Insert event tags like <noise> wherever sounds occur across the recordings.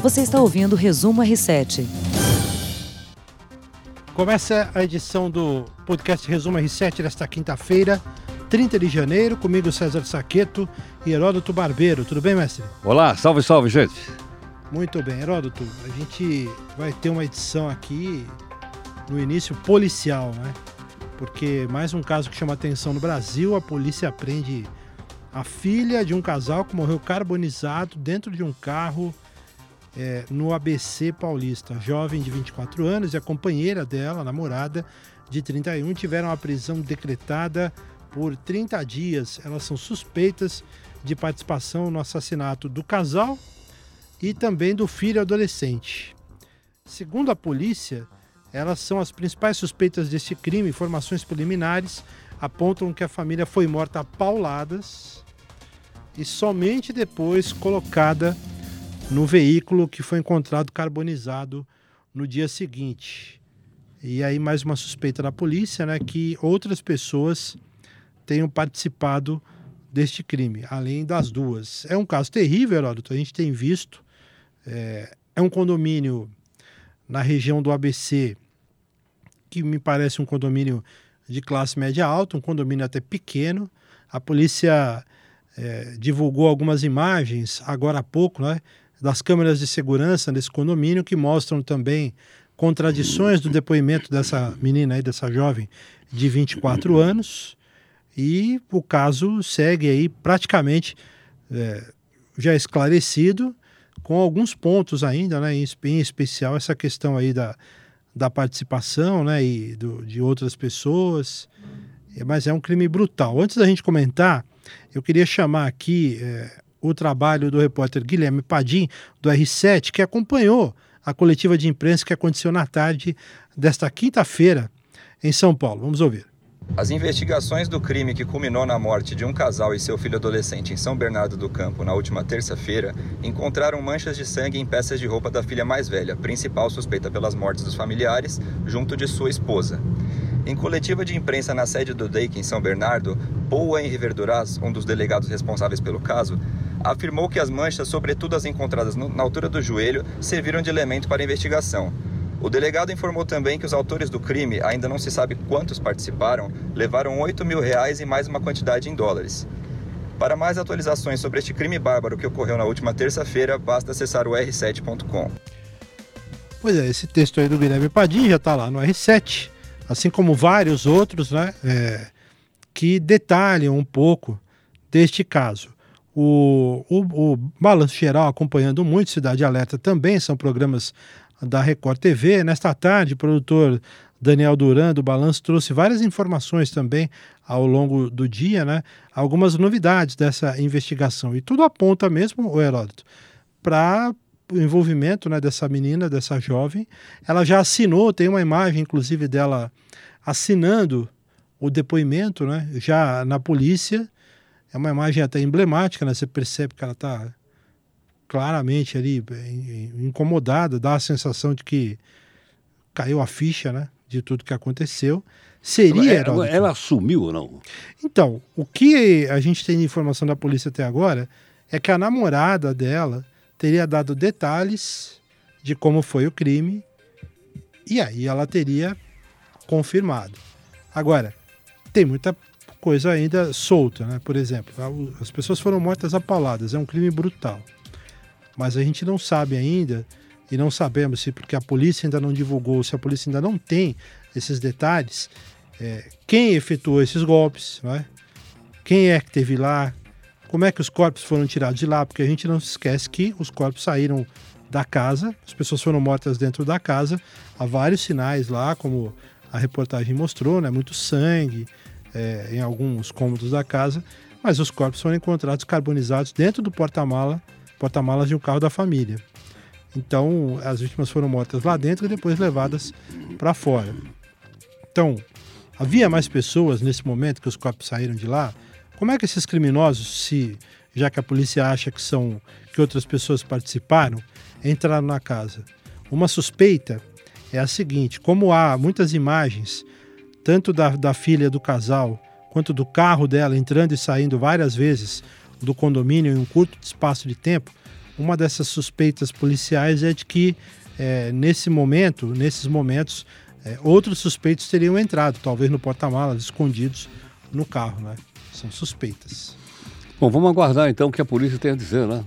Você está ouvindo o Resumo R7. Começa a edição do podcast Resumo R7 desta quinta-feira, 30 de janeiro, comigo César Saqueto e Heródoto Barbeiro. Tudo bem, mestre? Olá, salve, salve, gente. Muito bem, Heródoto. A gente vai ter uma edição aqui no início policial, né? Porque mais um caso que chama atenção no Brasil, a polícia prende a filha de um casal que morreu carbonizado dentro de um carro é, no ABC Paulista. Jovem de 24 anos e a companheira dela, namorada, de 31, tiveram a prisão decretada por 30 dias. Elas são suspeitas de participação no assassinato do casal e também do filho adolescente. Segundo a polícia, elas são as principais suspeitas deste crime. Informações preliminares apontam que a família foi morta a pauladas e somente depois colocada no veículo que foi encontrado carbonizado no dia seguinte. E aí mais uma suspeita da polícia, né, que outras pessoas tenham participado deste crime, além das duas. É um caso terrível, Heródoto, a gente tem visto. É, é um condomínio na região do ABC, que me parece um condomínio de classe média alta, um condomínio até pequeno. A polícia é, divulgou algumas imagens agora há pouco, né, das câmeras de segurança nesse condomínio que mostram também contradições do depoimento dessa menina aí, dessa jovem de 24 anos. E o caso segue aí praticamente é, já esclarecido, com alguns pontos ainda, né, em, em especial essa questão aí da, da participação né, e do, de outras pessoas. É, mas é um crime brutal. Antes da gente comentar, eu queria chamar aqui é, o trabalho do repórter Guilherme Padim, do R7, que acompanhou a coletiva de imprensa que aconteceu na tarde desta quinta-feira em São Paulo. Vamos ouvir. As investigações do crime que culminou na morte de um casal e seu filho adolescente em São Bernardo do Campo na última terça-feira encontraram manchas de sangue em peças de roupa da filha mais velha, principal suspeita pelas mortes dos familiares, junto de sua esposa. Em coletiva de imprensa na sede do DEIC em São Bernardo, Paul Henry Verduraz, um dos delegados responsáveis pelo caso, afirmou que as manchas, sobretudo as encontradas na altura do joelho, serviram de elemento para a investigação. O delegado informou também que os autores do crime, ainda não se sabe quantos participaram, levaram 8 mil reais e mais uma quantidade em dólares. Para mais atualizações sobre este crime bárbaro que ocorreu na última terça-feira, basta acessar o r7.com. Pois é, esse texto aí do Guilherme Padim já está lá no R7, assim como vários outros, né, é, que detalham um pouco deste caso. O, o, o Balanço Geral acompanhando muito Cidade Alerta também, são programas da Record TV. Nesta tarde, o produtor Daniel Duran, do Balanço, trouxe várias informações também ao longo do dia, né? Algumas novidades dessa investigação. E tudo aponta mesmo, o Heródoto, para o envolvimento né, dessa menina, dessa jovem. Ela já assinou, tem uma imagem, inclusive, dela assinando o depoimento, né? Já na polícia. É uma imagem até emblemática, né? Você percebe que ela está claramente ali incomodada, dá a sensação de que caiu a ficha, né, de tudo que aconteceu. Seria. Ela, ela assumiu ou não? Então, o que a gente tem de informação da polícia até agora é que a namorada dela teria dado detalhes de como foi o crime e aí ela teria confirmado. Agora, tem muita coisa ainda solta, né? Por exemplo, as pessoas foram mortas a pauladas, é um crime brutal. Mas a gente não sabe ainda e não sabemos se porque a polícia ainda não divulgou, se a polícia ainda não tem esses detalhes, é, quem efetuou esses golpes, é? quem é que teve lá, como é que os corpos foram tirados de lá, porque a gente não se esquece que os corpos saíram da casa, as pessoas foram mortas dentro da casa, há vários sinais lá, como a reportagem mostrou, né, muito sangue é, em alguns cômodos da casa, mas os corpos foram encontrados carbonizados dentro do porta-mala porta-malas de um carro da família. Então, as vítimas foram mortas lá dentro e depois levadas para fora. Então, havia mais pessoas nesse momento que os corpos saíram de lá? Como é que esses criminosos, se já que a polícia acha que são que outras pessoas participaram, entraram na casa? Uma suspeita é a seguinte: como há muitas imagens, tanto da, da filha do casal quanto do carro dela entrando e saindo várias vezes do condomínio em um curto espaço de tempo, uma dessas suspeitas policiais é de que é, nesse momento, nesses momentos, é, outros suspeitos teriam entrado, talvez no porta-malas, escondidos no carro, né? São suspeitas. Bom, vamos aguardar então o que a polícia tem a dizer, né?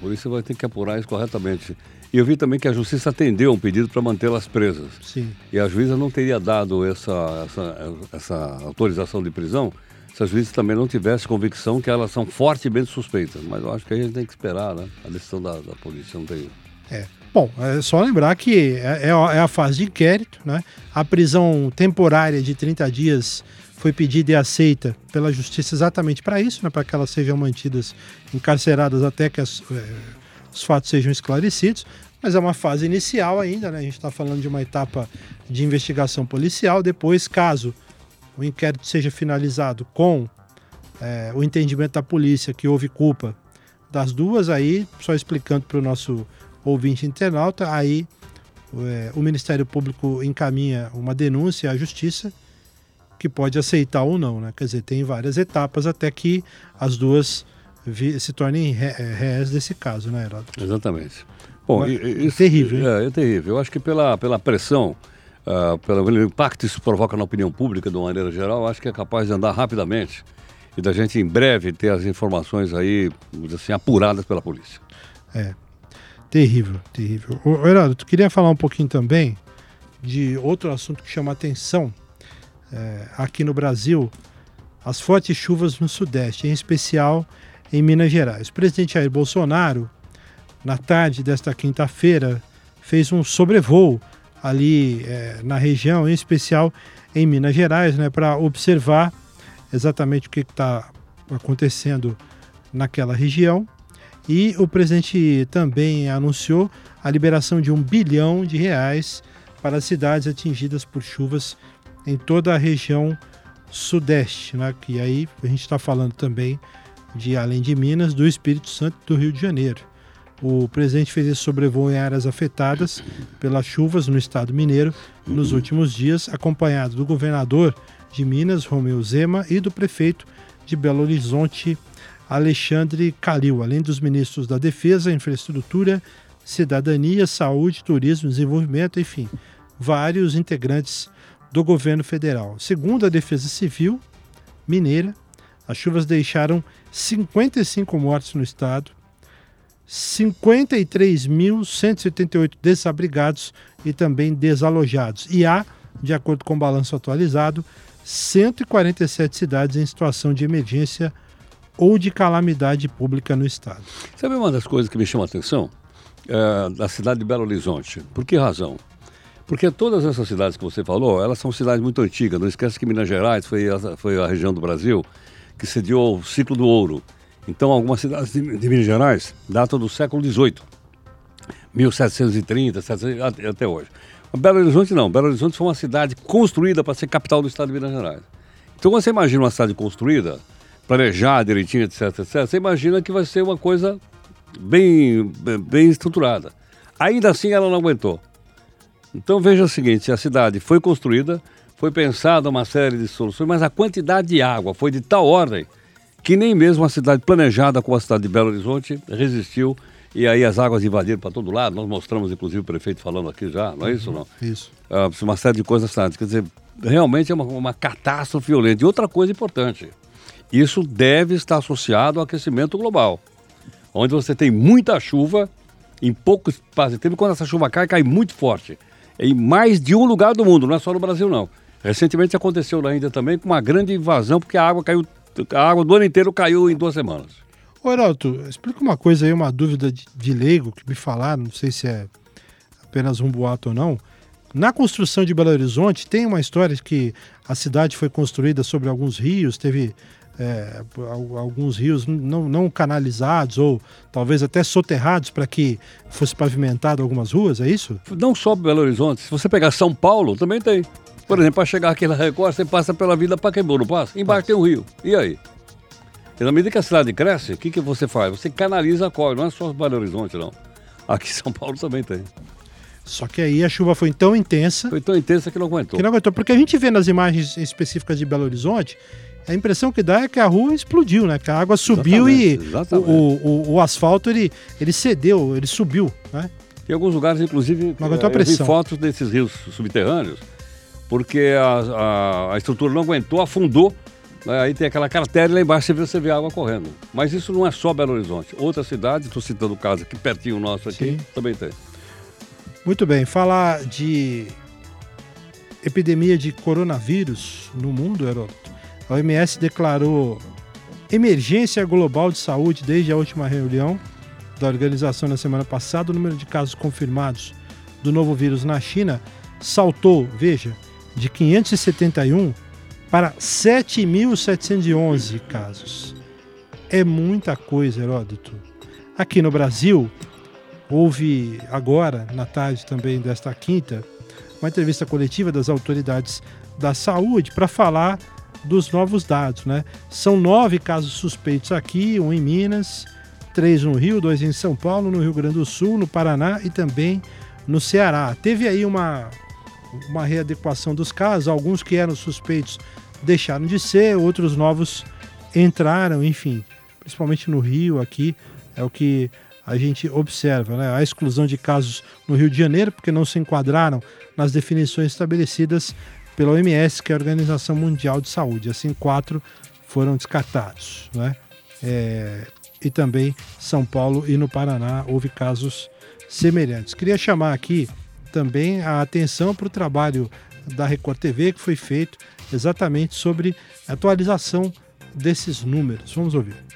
A polícia vai ter que apurar isso corretamente. E eu vi também que a justiça atendeu um pedido para mantê-las presas. Sim. E a juíza não teria dado essa, essa, essa autorização de prisão se a juíza também não tivesse convicção que elas são fortemente suspeitas. Mas eu acho que a gente tem que esperar, né? A decisão da, da polícia, não tem... É. Bom, é só lembrar que é, é, é a fase de inquérito, né? A prisão temporária de 30 dias foi pedida e aceita pela justiça exatamente para isso, né? Para que elas sejam mantidas encarceradas até que as, é, os fatos sejam esclarecidos. Mas é uma fase inicial ainda, né? A gente está falando de uma etapa de investigação policial. Depois, caso o inquérito seja finalizado com é, o entendimento da polícia que houve culpa das duas, aí, só explicando para o nosso ouvinte internauta, aí é, o Ministério Público encaminha uma denúncia à Justiça que pode aceitar ou não, né? Quer dizer, tem várias etapas até que as duas se tornem é, réis desse caso, né, Heródoto? Exatamente. Bom, Mas, isso, é terrível. É, é terrível. Eu acho que pela, pela pressão, uh, pelo impacto que isso provoca na opinião pública de uma maneira geral, acho que é capaz de andar rapidamente e da gente em breve ter as informações aí, assim, apuradas pela polícia. É, terrível, terrível. Heraldo, tu queria falar um pouquinho também de outro assunto que chama atenção é, aqui no Brasil, as fortes chuvas no Sudeste, em especial em Minas Gerais. O presidente Jair Bolsonaro, na tarde desta quinta-feira, fez um sobrevoo ali é, na região, em especial em Minas Gerais, né, para observar exatamente o que está acontecendo naquela região. E o presidente também anunciou a liberação de um bilhão de reais para as cidades atingidas por chuvas em toda a região sudeste, né? que aí a gente está falando também de, além de Minas, do Espírito Santo do Rio de Janeiro. O presidente fez esse sobrevoo em áreas afetadas pelas chuvas no estado mineiro nos últimos dias, acompanhado do governador de Minas, Romeu Zema, e do prefeito de Belo Horizonte, Alexandre Calil, além dos ministros da Defesa, Infraestrutura, Cidadania, Saúde, Turismo, Desenvolvimento, enfim, vários integrantes do governo federal. Segundo a Defesa Civil Mineira, as chuvas deixaram 55 mortos no estado, 53.178 desabrigados e também desalojados. E há, de acordo com o balanço atualizado, 147 cidades em situação de emergência ou de calamidade pública no estado. Sabe uma das coisas que me chama a atenção? É, da cidade de Belo Horizonte. Por que razão? Porque todas essas cidades que você falou, elas são cidades muito antigas. Não esquece que Minas Gerais foi a, foi a região do Brasil que sediou o ciclo do ouro. Então, algumas cidades de, de Minas Gerais datam do século XVIII, 1730, 700, até hoje. Belo Horizonte não. Belo Horizonte foi uma cidade construída para ser capital do estado de Minas Gerais. Então, quando você imagina uma cidade construída, planejada direitinho, etc, etc, você imagina que vai ser uma coisa bem, bem estruturada. Ainda assim, ela não aguentou. Então veja o seguinte: a cidade foi construída, foi pensada uma série de soluções, mas a quantidade de água foi de tal ordem que nem mesmo a cidade planejada como a cidade de Belo Horizonte resistiu e aí as águas invadiram para todo lado. Nós mostramos, inclusive, o prefeito falando aqui já, não é isso? Não? Isso. Ah, uma série de coisas, quer dizer, realmente é uma, uma catástrofe violenta. E outra coisa importante, isso deve estar associado ao aquecimento global, onde você tem muita chuva em pouco espaço de tempo, quando essa chuva cai, cai muito forte em mais de um lugar do mundo, não é só no Brasil não. Recentemente aconteceu na Índia também com uma grande invasão, porque a água caiu, a água do ano inteiro caiu em duas semanas. Ô Heraldo, explica uma coisa aí, uma dúvida de, de leigo que me falaram, não sei se é apenas um boato ou não. Na construção de Belo Horizonte tem uma história que a cidade foi construída sobre alguns rios, teve é, alguns rios não, não, canalizados ou talvez até soterrados para que fosse pavimentado algumas ruas, é isso? Não só Belo Horizonte, se você pegar São Paulo, também tem. Por exemplo, para chegar aqui na Record, você passa pela Vila Pacaembu, não passa? Embaixo tem um rio. E aí? E na medida que a cidade cresce, o que, que você faz? Você canaliza a corda, não é só Belo Horizonte, não. Aqui em São Paulo também tem. Só que aí a chuva foi tão intensa. Foi tão intensa que não aguentou. Que não aguentou. Porque a gente vê nas imagens específicas de Belo Horizonte a impressão que dá é que a rua explodiu, né? Que a água subiu Exatamente, e exatamente. O, o, o asfalto ele, ele cedeu, ele subiu, né? Em alguns lugares, inclusive, Não aguentou a eu vi pressão. fotos desses rios subterrâneos, porque a, a- a estrutura não aguentou, afundou, né, aí tem aquela cratera e lá embaixo você vê, você vê água correndo. Mas isso não é só Belo Horizonte. Outras cidades, estou citando o caso aqui pertinho nosso aqui, Sim. também tem. Muito bem, falar de epidemia de coronavírus no mundo, Heródoto. A OMS declarou emergência global de saúde desde a última reunião da organização na semana passada. O número de casos confirmados do novo vírus na China saltou, veja, de 571 para 7.711 casos. É muita coisa, Heródoto. Aqui no Brasil, houve agora, na tarde também desta quinta, uma entrevista coletiva das autoridades da saúde para falar dos novos dados. Né? São nove casos suspeitos aqui, um em Minas, três no Rio, dois em São Paulo, no Rio Grande do Sul, no Paraná e também no Ceará. Teve aí uma, uma readequação dos casos, alguns que eram suspeitos deixaram de ser, outros novos entraram, enfim, principalmente no Rio aqui, é o que a gente observa, né? A exclusão de casos no Rio de Janeiro, porque não se enquadraram nas definições estabelecidas pela OMS, que é a Organização Mundial de Saúde. Assim, quatro foram descartados, né? É, e também São Paulo e no Paraná houve casos semelhantes. Queria chamar aqui também a atenção para o trabalho da Record TV que foi feito exatamente sobre atualização desses números. Vamos ouvir.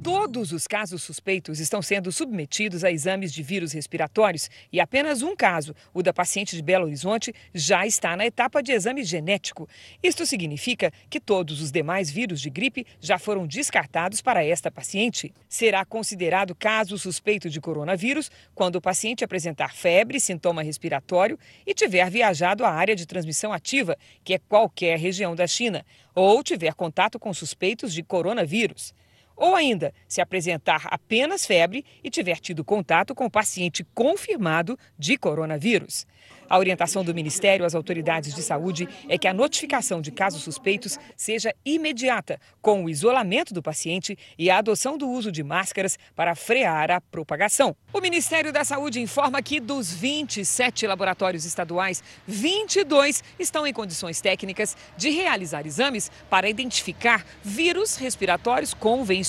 Todos os casos suspeitos estão sendo submetidos a exames de vírus respiratórios e apenas um caso, o da paciente de Belo Horizonte, já está na etapa de exame genético. Isto significa que todos os demais vírus de gripe já foram descartados para esta paciente. Será considerado caso suspeito de coronavírus quando o paciente apresentar febre, sintoma respiratório e tiver viajado à área de transmissão ativa, que é qualquer região da China, ou tiver contato com suspeitos de coronavírus. Ou ainda, se apresentar apenas febre e tiver tido contato com o paciente confirmado de coronavírus. A orientação do Ministério às autoridades de saúde é que a notificação de casos suspeitos seja imediata, com o isolamento do paciente e a adoção do uso de máscaras para frear a propagação. O Ministério da Saúde informa que dos 27 laboratórios estaduais, 22 estão em condições técnicas de realizar exames para identificar vírus respiratórios convencionais.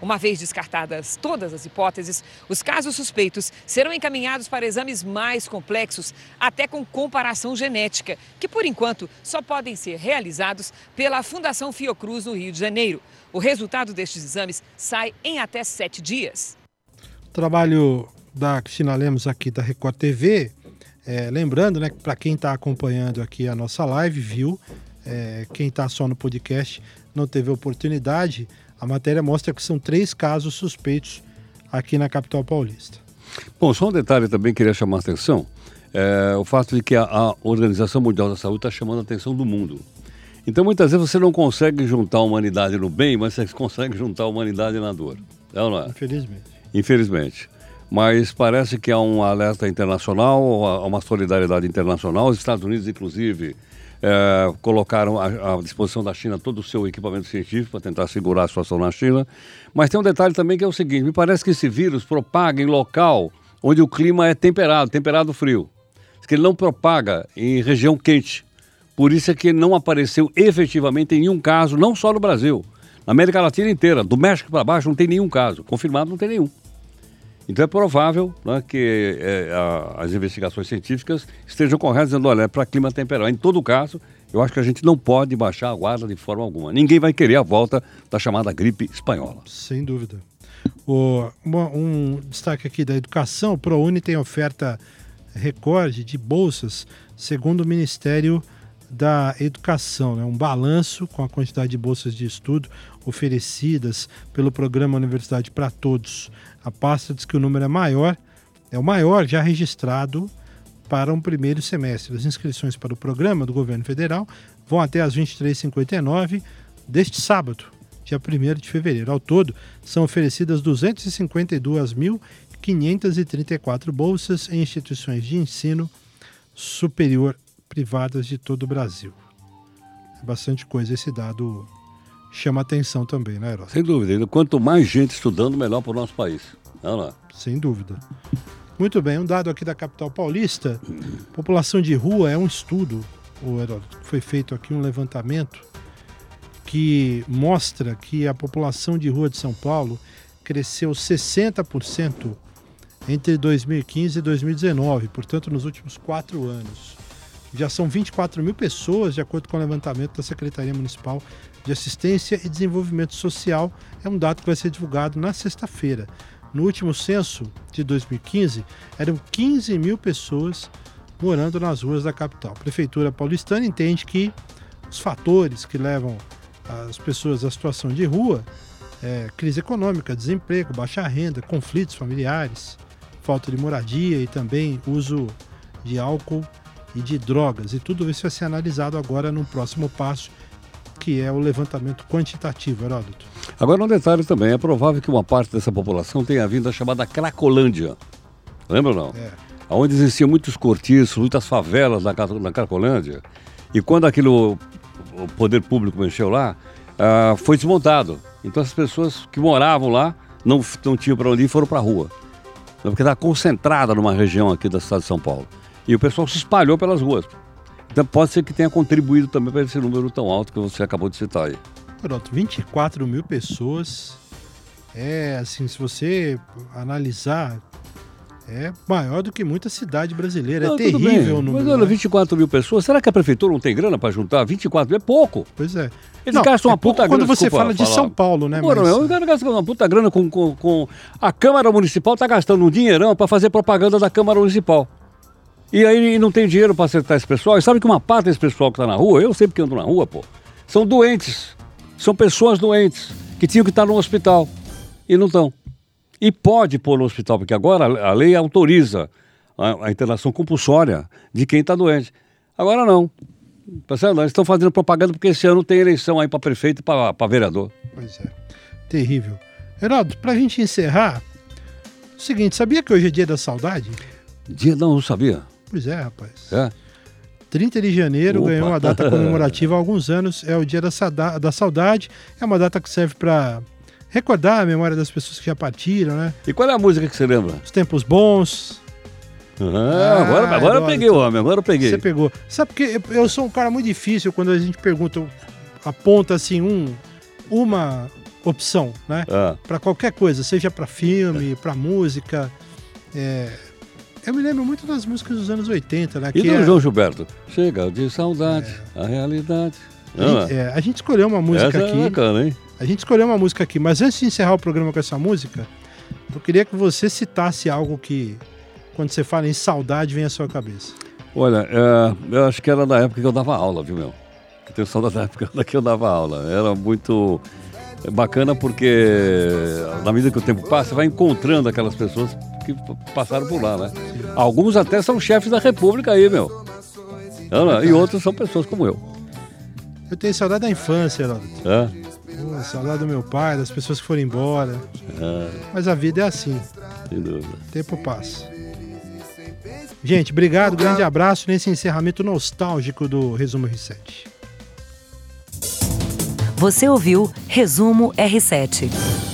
Uma vez descartadas todas as hipóteses, os casos suspeitos serão encaminhados para exames mais complexos, até com comparação genética, que por enquanto só podem ser realizados pela Fundação Fiocruz no Rio de Janeiro. O resultado destes exames sai em até sete dias. trabalho da Cristina Lemos aqui da Record TV. É, lembrando, né, que para quem está acompanhando aqui a nossa live, viu, é, quem está só no podcast não teve oportunidade, a matéria mostra que são três casos suspeitos aqui na capital paulista. Bom, só um detalhe também que queria chamar a atenção. É o fato de que a, a Organização Mundial da Saúde está chamando a atenção do mundo. Então, muitas vezes você não consegue juntar a humanidade no bem, mas você consegue juntar a humanidade na dor. É ou não é? Infelizmente. Infelizmente. Mas parece que há um alerta internacional, há uma solidariedade internacional. Os Estados Unidos, inclusive, eh, colocaram à, à disposição da China todo o seu equipamento científico para tentar segurar a situação na China. Mas tem um detalhe também que é o seguinte: me parece que esse vírus propaga em local onde o clima é temperado, temperado frio. Que ele não propaga em região quente. Por isso é que não apareceu efetivamente em nenhum caso, não só no Brasil, na América Latina inteira, do México para baixo não tem nenhum caso, confirmado não tem nenhum. Então é provável né, que é, a, as investigações científicas estejam corretas, dizendo, olha, é para clima temperado. Em todo caso, eu acho que a gente não pode baixar a guarda de forma alguma. Ninguém vai querer a volta da chamada gripe espanhola. Sem dúvida. O, uma- um destaque aqui da educação: o ProUni tem oferta recorde de bolsas, segundo o Ministério da Educação. Né? Um balanço com a quantidade de bolsas de estudo oferecidas pelo programa Universidade para Todos. A pasta diz que o número é maior, é o maior já registrado para um primeiro semestre. As inscrições para o programa do governo federal vão até às 23h59 deste sábado, dia 1 de fevereiro. Ao todo, são oferecidas 252.534 bolsas em instituições de ensino superior privadas de todo o Brasil. bastante coisa. Esse dado chama atenção também, né, Herói? Sem dúvida. Quanto mais gente estudando, melhor para o nosso país. Não, não. Sem dúvida. Muito bem, um dado aqui da capital paulista. População de rua é um estudo, o Heródoto, foi feito aqui um levantamento que mostra que a população de rua de São Paulo cresceu 60% entre 2015 e 2019, portanto, nos últimos quatro anos. Já são 24 mil pessoas, de acordo com o levantamento da Secretaria Municipal de Assistência e Desenvolvimento Social. É um dado que vai ser divulgado na sexta-feira. No último censo de 2015, eram 15 mil pessoas morando nas ruas da capital. A Prefeitura paulistana entende que os fatores que levam as pessoas à situação de rua é, crise econômica, desemprego, baixa renda, conflitos familiares, falta de moradia e também uso de álcool e de drogas. E tudo isso vai ser analisado agora no próximo passo, que é o levantamento quantitativo, Heródoto. Agora, um detalhe também: é provável que uma parte dessa população tenha vindo a chamada Cracolândia. Lembra ou não? É. Onde existiam muitos cortiços, muitas favelas na, na Cracolândia. E quando aquilo, o poder público mexeu lá, uh, foi desmontado. Então as pessoas que moravam lá não, não tinham para onde ir foram para a rua. Porque estava concentrada numa região aqui da cidade de São Paulo. E o pessoal se espalhou pelas ruas. Então pode ser que tenha contribuído também para esse número tão alto que você acabou de citar aí. Pronto, 24 mil pessoas. É assim, se você analisar, é maior do que muita cidade brasileira. Não, é terrível o número. Mas olha, 24 né? mil pessoas. Será que a prefeitura não tem grana para juntar? 24 mil é pouco. Pois é. Eles não, gastam uma é puta grana. Quando você fala de São Paulo, né? Pô, mas... não, eu gasto uma puta grana com, com, com... A Câmara Municipal está gastando um dinheirão para fazer propaganda da Câmara Municipal. E aí não tem dinheiro para acertar esse pessoal. E sabe que uma parte desse pessoal que está na rua, eu sempre que ando na rua, pô, são doentes. São pessoas doentes que tinham que estar no hospital e não estão. E pode pôr no hospital, porque agora a lei autoriza a, a internação compulsória de quem está doente. Agora não. Tá certo? Eles estão fazendo propaganda porque esse ano tem eleição aí para prefeito e para vereador. Pois é. Terrível. Geraldo, para a gente encerrar, o seguinte, sabia que hoje é dia da saudade? Dia não, não sabia. Pois é, rapaz. É. 30 de janeiro Opa. ganhou uma data comemorativa há alguns anos, é o dia da, da saudade, é uma data que serve para recordar a memória das pessoas que já partiram, né? E qual é a música que você lembra? Os tempos bons. Ah, ah, agora, agora eu peguei o homem, agora eu peguei. Você pegou. Sabe porque eu sou um cara muito difícil quando a gente pergunta, aponta assim um, uma opção, né? Ah. Para qualquer coisa, seja para filme, para música. É, eu me lembro muito das músicas dos anos 80, né? E do é... João Gilberto? Chega de saudade, é... a realidade. A gente, é, a gente, escolheu uma música Essa é aqui. É bacana, hein? A gente escolheu uma música aqui, mas antes de encerrar o programa com essa música, eu queria que você citasse algo que, quando você fala em saudade, vem à sua cabeça. Olha, é, eu acho que era da época que eu dava aula, viu, meu? Eu tenho saudade <laughs> da época que eu dava aula. Era muito bacana porque, na medida que o tempo passa, você vai encontrando aquelas pessoas que passaram por lá, né? Alguns até são chefes da república aí, meu. E outros são pessoas como eu. Eu tenho saudade da infância, Heródoto. É? Pô, saudade do meu pai, das pessoas que foram embora. É. Mas a vida é assim. Sem dúvida. O tempo passa. Gente, obrigado, grande abraço nesse encerramento nostálgico do Resumo R7. Você ouviu Resumo R7.